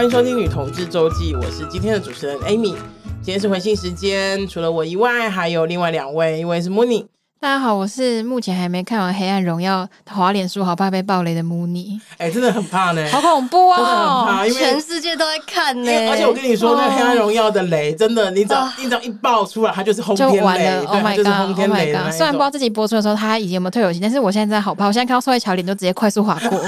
欢迎收听《女同志周记》，我是今天的主持人 Amy。今天是回信时间，除了我以外，还有另外两位，一位是 Mooney。大家好，我是目前还没看完《黑暗荣耀》，滑脸书好怕被暴雷的 Mooney。哎、欸，真的很怕呢，好恐怖啊、哦！真的很怕，因为全世界都在看呢。而且我跟你说，那《黑暗荣耀》的雷，真的，你只要你只要一爆出来，它就是轰天雷，完了对，oh、my 就是轰天雷 oh、虽然不知道自己播出的时候他已经有没有退友情，但是我现在真的好怕，我现在看到宋慧乔脸都直接快速划过。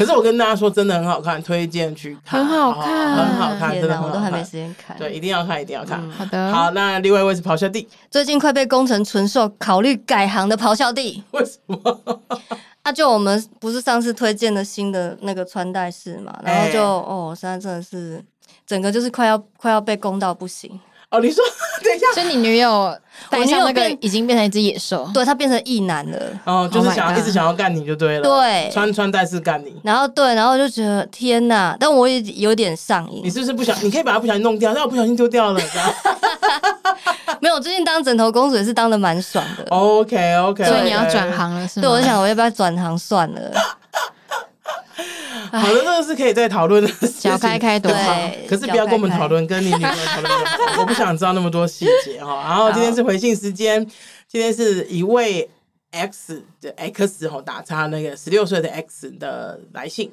可是我跟大家说，真的很好看，推荐去看，很好看，很好看，真的我都还没时间看。对，一定要看，一定要看。嗯、好的，好，那另外一位是咆哮帝，最近快被工程纯受，考虑改行的咆哮帝。为什么？啊，就我们不是上次推荐的新的那个穿戴式嘛，然后就、欸、哦，现在真的是整个就是快要快要被攻到不行。哦，你说 等一下，所以你女友，等一下那个已经变成一只野兽，对，她变成异男了。哦，就是想要、oh、一直想要干你就对了，对，穿穿戴式干你。然后对，然后就觉得天哪，但我也有点上瘾。你是不是不想？你可以把它不小心弄掉，但我不小心丢掉了。没有，最近当枕头公主也是当的蛮爽的。OK OK，所以你要转行了是吗？对，我想我要不要转行算了。好的，这个是可以再讨论的 事情。脚开开多好，可是不要跟我们讨论，跟你女朋友讨论。我不想知道那么多细节 哈。然后今天是回信时间，今天是一位 X 的 X 吼打叉那个十六岁的 X 的来信。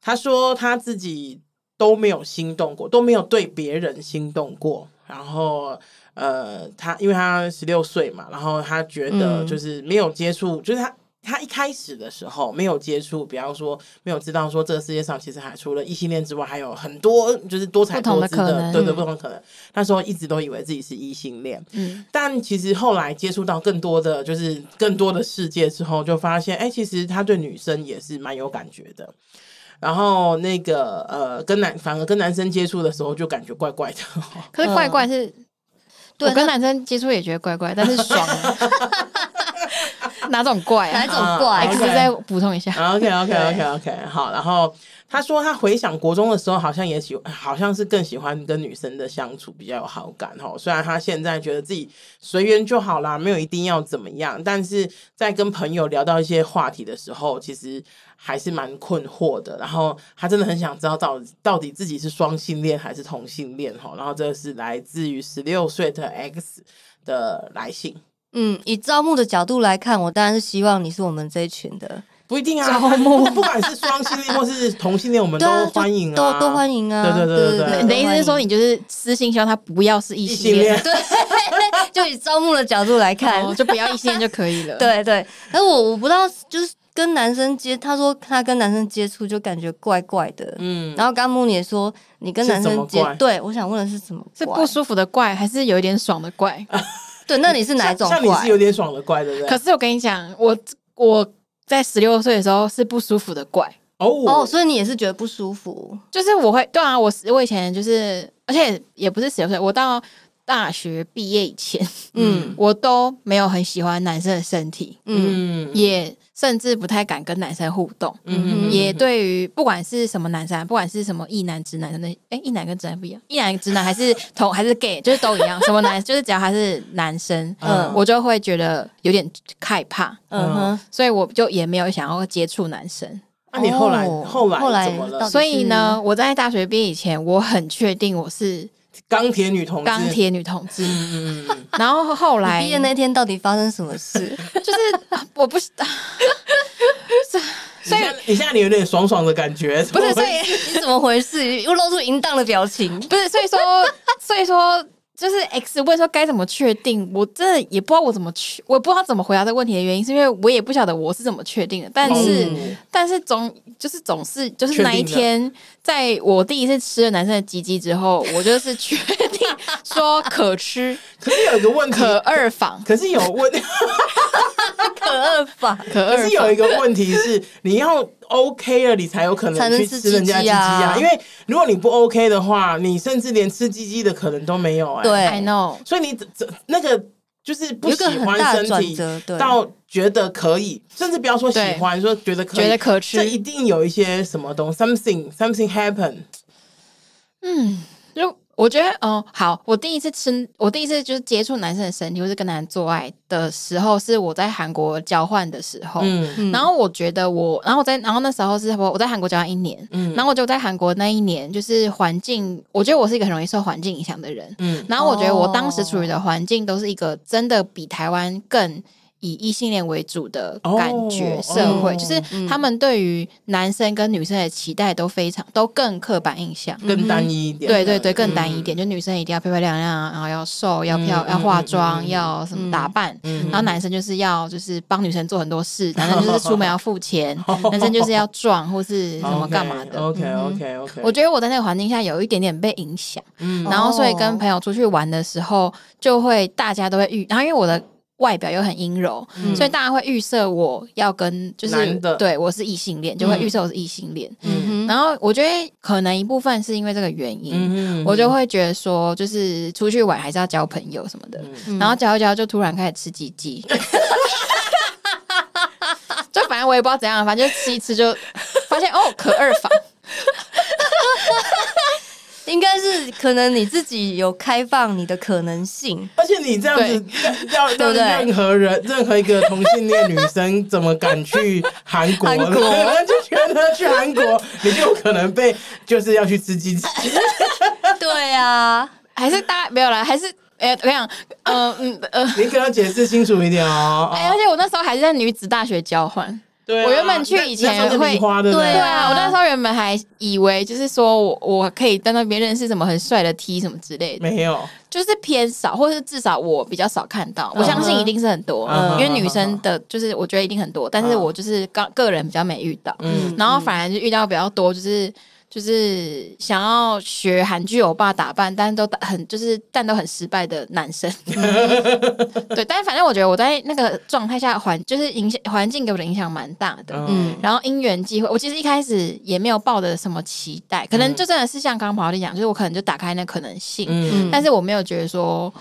他说他自己都没有心动过，都没有对别人心动过。然后呃，他因为他十六岁嘛，然后他觉得就是没有接触，就是他。他一开始的时候没有接触，比方说没有知道说这个世界上其实还除了异性恋之外，还有很多就是多彩多姿的，的对对，不同可能。那时候一直都以为自己是异性恋，嗯，但其实后来接触到更多的就是更多的世界之后，就发现哎、欸，其实他对女生也是蛮有感觉的。然后那个呃，跟男反而跟男生接触的时候就感觉怪怪的。可是怪怪是，嗯、对，跟男生接触也觉得怪怪，但是爽。哪种怪、啊？哪种怪？可以再补充一下。OK OK OK OK 好。然后他说他回想国中的时候，好像也喜，好像是更喜欢跟女生的相处比较有好感哈。虽然他现在觉得自己随缘就好啦，没有一定要怎么样，但是在跟朋友聊到一些话题的时候，其实还是蛮困惑的。然后他真的很想知道到到底自己是双性恋还是同性恋哈。然后这是来自于十六岁的 X 的来信。嗯，以招募的角度来看，我当然是希望你是我们这一群的。不一定啊，招募不管是双性恋或是同性恋，我们都欢迎啊，都都欢迎啊。对对对对对，你的意思是说，你就是私心希望他不要是异性恋？对，就以招募的角度来看，哦、就不要异性恋就可以了。对对，可是我我不知道，就是跟男生接，他说他跟男生接触就感觉怪怪的。嗯，然后刚木也说你跟男生接，对，我想问的是什么？是不舒服的怪，还是有一点爽的怪？对，那你是哪一种怪？像你是有点爽的怪，对不对？可是我跟你讲，我我在十六岁的时候是不舒服的怪哦哦，所以你也是觉得不舒服？就是我会对啊，我我以前就是，而且也不是十六岁，我到大学毕业以前，嗯，我都没有很喜欢男生的身体，嗯，也。甚至不太敢跟男生互动，嗯，也对于不管是什么男生，不管是什么异男、直男的那，哎，异男跟直男不一样，异男、直男还是同还是 gay，就是都一样，什么男就是只要他是男生，嗯，我就会觉得有点害怕，嗯哼，所以我就也没有想要接触男生。那你后来后来后来怎么了？所以呢，我在大学毕业以前，我很确定我是。钢铁女同志，钢铁女同志。嗯嗯，然后后来毕业那天到底发生什么事？就是我不知道。所以你现在你有点爽爽的感觉，不是？所以你怎么回事？又露出淫荡的表情？不是？所以说，所以说。就是 X 问说该怎么确定，我真的也不知道我怎么去，我不知道怎么回答这个问题的原因，是因为我也不晓得我是怎么确定的。但是，嗯、但是总就是总是就是那一天，在我第一次吃了男生的鸡鸡之后，我就是确定说可吃。可是有一个问题，可二访，可是有问题。可二法，可是有一个问题是，你要 OK 了，你才有可能去吃人家鸡鸡啊。因为如果你不 OK 的话，你甚至连吃鸡鸡的可能都没有哎。对，I know。所以你这那个就是不喜欢身体，到觉得可以，甚至不要说喜欢，说觉得可以，觉得可吃，这一定有一些什么东西，something something happen。嗯，就我觉得，嗯，好，我第一次吃，我第一次就是接触男生的身体，或是跟男人做爱的时候，是我在韩国交换的时候。嗯，然后我觉得我，然后我在，然后那时候是我我在韩国交换一年。嗯，然后我就在韩国那一年，就是环境，我觉得我是一个很容易受环境影响的人。嗯，然后我觉得我当时处于的环境都是一个真的比台湾更。以异性恋为主的感觉，社会、oh, 就是他们对于男生跟女生的期待都非常都更刻板印象，更单一一点。对对对，更单一一点，嗯、就女生一定要漂漂亮亮，然后要瘦，要漂，嗯、要化妆，嗯、要什么打扮，嗯、然后男生就是要就是帮女生做很多事，男生就是出门要付钱，男生就是要壮或是什么干嘛的。OK OK OK，我觉得我在那个环境下有一点点被影响，嗯、然后所以跟朋友出去玩的时候，就会大家都会遇，然后因为我的。外表又很阴柔，嗯、所以大家会预设我要跟就是的。对我是异性恋，就会预设我是异性恋。嗯，然后我觉得可能一部分是因为这个原因，嗯、我就会觉得说，就是出去玩还是要交朋友什么的。嗯、然后交一交就突然开始吃鸡鸡，嗯、就反正我也不知道怎样，反正就吃一吃就发现哦，可二房。应该是可能你自己有开放你的可能性，而且你这样子要让任何人任何一个同性恋女生怎么敢去韩国？韩国 就觉得去韩国你就有可能被就是要去吃鸡翅。对啊，还是大家没有了，还是哎，我跟你讲，嗯嗯呃，你可要解释清楚一点哦。哎，而且我那时候还是在女子大学交换。我原本去以前会，对啊，我那时候原本还以为就是说我我可以在那边认识什么很帅的 T 什么之类的，没有，就是偏少，或者是至少我比较少看到。我相信一定是很多，因为女生的就是我觉得一定很多，但是我就是个个人比较没遇到，然后反而就遇到比较多就是。就是想要学韩剧欧巴打扮，但是都很就是但都很失败的男生。对，但是反正我觉得我在那个状态下环就是影响环境给我的影响蛮大的。嗯，然后因缘际会，我其实一开始也没有抱着什么期待，可能就真的是像刚刚宝莉讲，就是我可能就打开那可能性，嗯，但是我没有觉得说。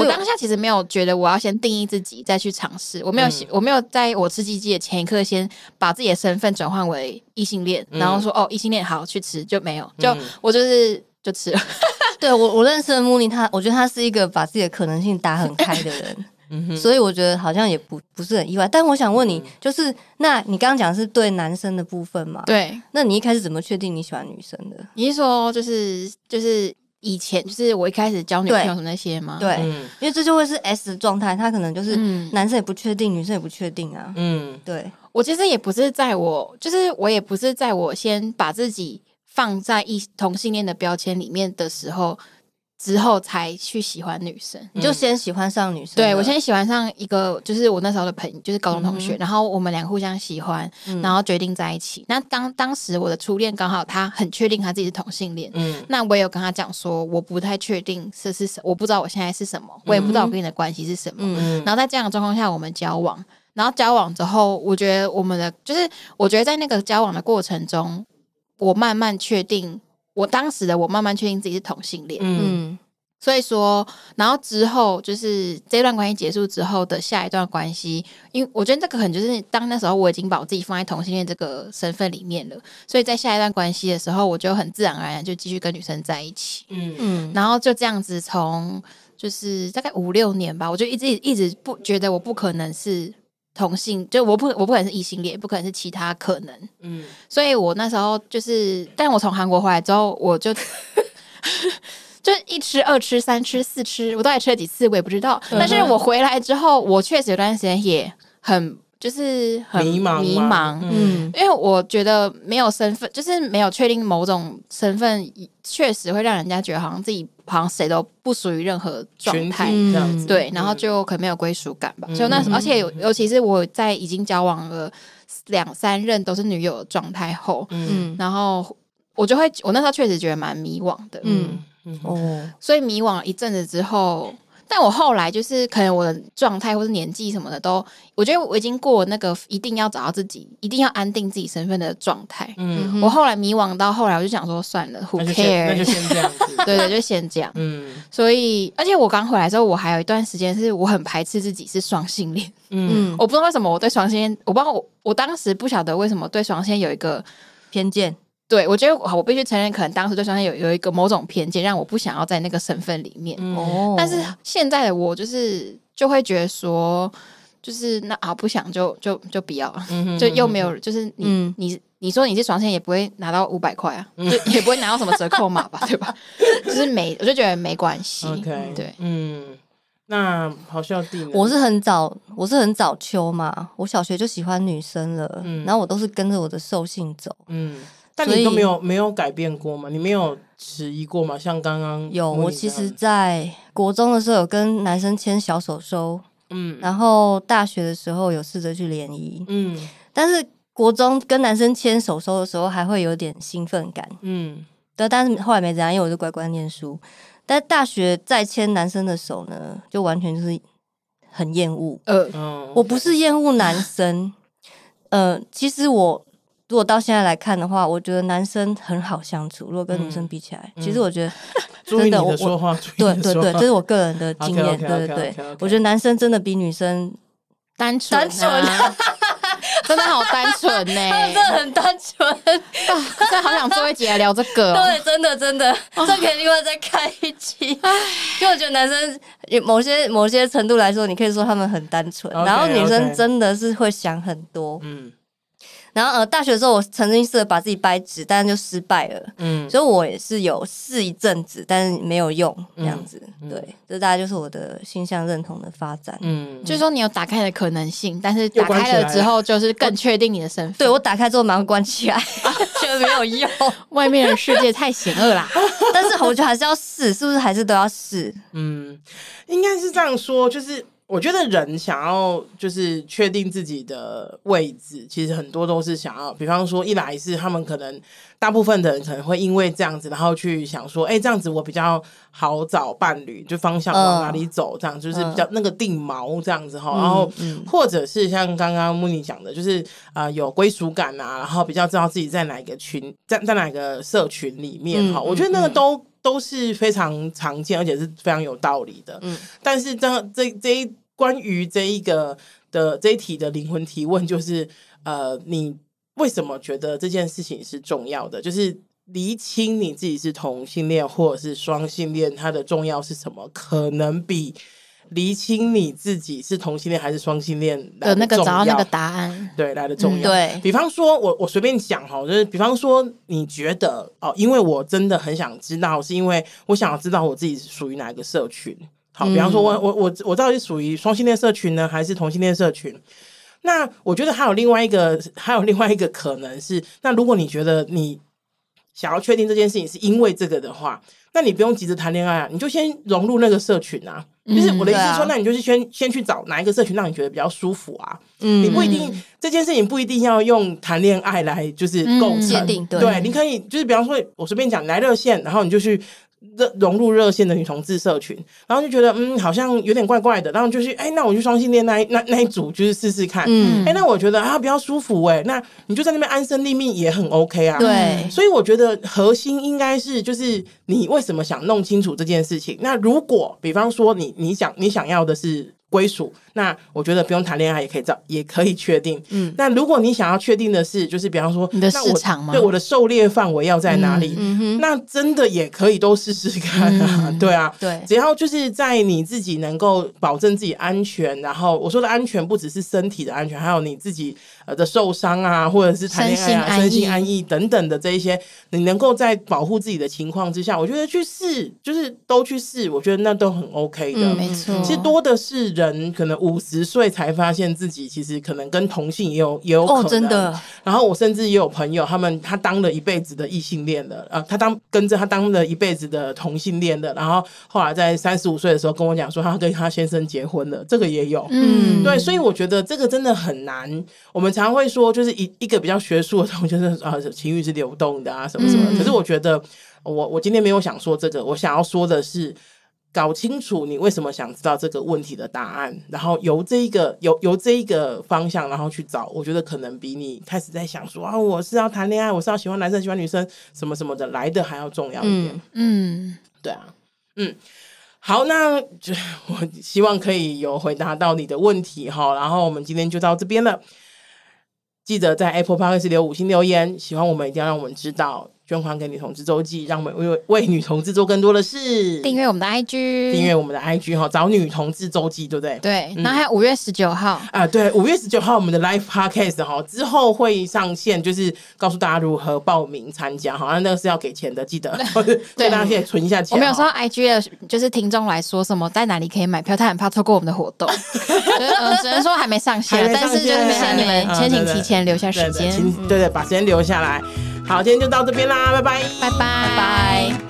我当下其实没有觉得我要先定义自己再去尝试，我没有，嗯、我没有在我吃鸡鸡的前一刻先把自己的身份转换为异性恋，嗯、然后说哦异性恋好去吃就没有，就、嗯、我就是就吃了。对我我认识的穆尼，他我觉得他是一个把自己的可能性打很开的人，嗯、哼所以我觉得好像也不不是很意外。但我想问你，就是那你刚刚讲是对男生的部分嘛？对，那你一开始怎么确定你喜欢女生的？你是说就是就是？以前就是我一开始交女朋友那些吗？对，嗯、因为这就会是 S 的状态，他可能就是男生也不确定，嗯、女生也不确定啊。嗯，对，我其实也不是在我，就是我也不是在我先把自己放在一同性恋的标签里面的时候。之后才去喜欢女生，你就先喜欢上女生。对，我先喜欢上一个，就是我那时候的朋友，就是高中同学。嗯、然后我们俩互相喜欢，嗯、然后决定在一起。那当当时我的初恋刚好他很确定他自己是同性恋，嗯，那我也有跟他讲说，我不太确定这是什，我不知道我现在是什么，我也不知道我跟你的关系是什么。嗯、然后在这样的状况下，我们交往，然后交往之后，我觉得我们的就是，我觉得在那个交往的过程中，我慢慢确定。我当时的我慢慢确定自己是同性恋，嗯，所以说，然后之后就是这段关系结束之后的下一段关系，因为我觉得这个可能就是当那时候我已经把我自己放在同性恋这个身份里面了，所以在下一段关系的时候，我就很自然而然就继续跟女生在一起，嗯嗯，然后就这样子从就是大概五六年吧，我就一直一直不觉得我不可能是。同性就我不我不可能是异性恋，不可能是其他可能。嗯，所以我那时候就是，但我从韩国回来之后，我就 就一吃二吃三吃四吃，我到底吃了几次我也不知道。但是我回来之后，我确实有段时间也很就是很迷茫迷茫，嗯，因为我觉得没有身份，就是没有确定某种身份，确实会让人家觉得好像自己。好像谁都不属于任何状态，这样子。对，然后就可能没有归属感吧。所以那而且尤其是我在已经交往了两三任都是女友的状态后，嗯，然后我就会，我那时候确实觉得蛮迷惘的，嗯哦，所以迷惘一阵子之后。但我后来就是可能我的状态或是年纪什么的都，我觉得我已经过那个一定要找到自己，一定要安定自己身份的状态。嗯，我后来迷惘到后来，我就想说算了，Who care？那就先这样子。对对，就先这样。嗯，所以而且我刚回来之后，我还有一段时间是我很排斥自己是双性恋。嗯，我不知道为什么我对双性恋，我不知道我我当时不晓得为什么对双性恋有一个偏见。对，我觉得我必须承认，可能当时对双性恋有有一个某种偏见，让我不想要在那个身份里面。哦，但是现在的我就是就会觉得说，就是那啊不想就就就不要了，嗯就又没有就是你、嗯你你说你是双线也不会拿到五百块啊，就也不会拿到什么折扣码吧，对吧？就是没我就觉得没关系。OK，对，嗯，那咆哮帝呢，我是很早，我是很早秋嘛，我小学就喜欢女生了，嗯然后我都是跟着我的兽性走。嗯，但你都没有没有改变过吗？你没有迟疑过吗？像刚刚有，我其实在国中的时候有跟男生牵小手手，嗯然后大学的时候有试着去联谊，嗯但是国中跟男生牵手手的时候还会有点兴奋感，嗯对，但是后来没怎样，因为我就乖乖念书。但大学再牵男生的手呢，就完全就是很厌恶。我不是厌恶男生，呃，其实我如果到现在来看的话，我觉得男生很好相处。如果跟女生比起来，其实我觉得 真的我的说话，对对对，这是我个人的经验。对对对，我觉得男生真的比女生单纯、啊、单纯 真的好单纯呢，真的很单纯。真的好想做一集来聊这个、哦。对，真的真的，这可以另外再开一期。就我觉得男生某些某些程度来说，你可以说他们很单纯然后女生真的是会想很多。嗯然后呃，大学的时候我曾经试着把自己掰直，但是就失败了。嗯所以我也是有试一阵子，但是没有用这样子。嗯对，这大概就是我的性向认同的发展。嗯，就是说你有打开的可能性，但是打开了之后，就是更确定你的身份。对我打开之后马上关起来，觉得没有用。外面的世界太险恶啦。但是我觉得还是要试，是不是还是都要试？嗯，应该是这样说，就是我觉得人想要就是确定自己的位置，其实很多都是想要，比方说，一来是他们可能大部分的人可能会因为这样子，然后去想说，哎、这样子我比较好找伴侣，就方向往哪里走，这样、就是比较那个定锚这样子哈，然后或者是像刚刚慕妮讲的，就是啊、呃、有归属感啊，然后比较知道自己在哪一个群，在在哪个社群里面哈，我觉得那个都。都是非常常见，而且是非常有道理的。嗯，但是这这这一关于这一个的这一题的灵魂提问，就是呃，你为什么觉得这件事情是重要的？就是厘清你自己是同性恋或者是双性恋，它的重要是什么？可能比厘清你自己是同性恋还是双性恋的那个找到那个答答案，对来的重要。嗯、对比方说，我我随便讲哈，就是比方说，你觉得哦，因为我真的很想知道，是因为我想要知道我自己是属于哪一个社群。好，比方说我我我我到底是属于双性恋社群呢，还是同性恋社群？那我觉得还有另外一个，还有另外一个可能是，那如果你觉得你想要确定这件事情是因为这个的话，那你不用急着谈恋爱啊，你就先融入那个社群啊。就是我的意思是说，嗯啊、那你就是先先去找哪一个社群让你觉得比较舒服啊。嗯，你不一定这件事情不一定要用谈恋爱来就是构成，嗯、对，对，你可以就是比方说，我随便讲来热线，然后你就去。热融入热线的女同志社群，然后就觉得嗯，好像有点怪怪的，然后就去哎、欸，那我去双性恋那一那那一组就是试试看，嗯，哎、欸，那我觉得啊比较舒服哎、欸，那你就在那边安身立命也很 OK 啊，对，所以我觉得核心应该是就是你为什么想弄清楚这件事情。那如果比方说你你想你想要的是归属，那我觉得不用谈恋爱也可以找也可以确定，嗯，那如果你想要确定的是就是比方说你的市场吗？对，我的狩猎范围要在哪里？那真的也可以都试试看啊，嗯、对啊，对，只要就是在你自己能够保证自己安全，然后我说的安全不只是身体的安全，还有你自己呃的受伤啊，或者是谈恋爱啊、身心安逸等等的这一些，你能够在保护自己的情况之下，我觉得去试就是都去试，我觉得那都很 OK 的，嗯、没错。其实多的是人可能五十岁才发现自己其实可能跟同性也有也有可能，哦，真的。然后我甚至也有朋友，他们他当了一辈子的异性恋的，呃，他当跟着他当了一辈子的同性恋的，然后后来在三十五岁的时候跟我讲说，他跟他先生结婚了，这个也有，嗯，对，所以我觉得这个真的很难。我们常会说，就是一一个比较学术的东西，就是啊，情欲是流动的啊，什么什么。嗯、可是我觉得，我我今天没有想说这个，我想要说的是。搞清楚你为什么想知道这个问题的答案，然后由这一个由由这一个方向，然后去找，我觉得可能比你开始在想说啊，我是要谈恋爱，我是要喜欢男生喜欢女生什么什么的来的还要重要一点。嗯，嗯对啊，嗯，好，那就我希望可以有回答到你的问题哈，然后我们今天就到这边了。记得在 Apple Podcast 留五星留言，喜欢我们一定要让我们知道。捐款给女同志周记，让我们为为女同志做更多的事。订阅我们的 IG，订阅我们的 IG 哈，找女同志周记，对不对？对。然后还有五月十九号啊、呃，对，五月十九号我们的 Live Podcast 哈，之后会上线，就是告诉大家如何报名参加。好像那个是要给钱的，记得 对，对大家可以存一下钱。我们有时候 IG 的，就是听众来说什么，在哪里可以买票，他很怕错过我们的活动。嗯，只能说还没上线，但是就是请你们先请提前留下时间，对对，对，把时间留下来。好，今天就到这边啦，拜拜，拜拜，拜拜。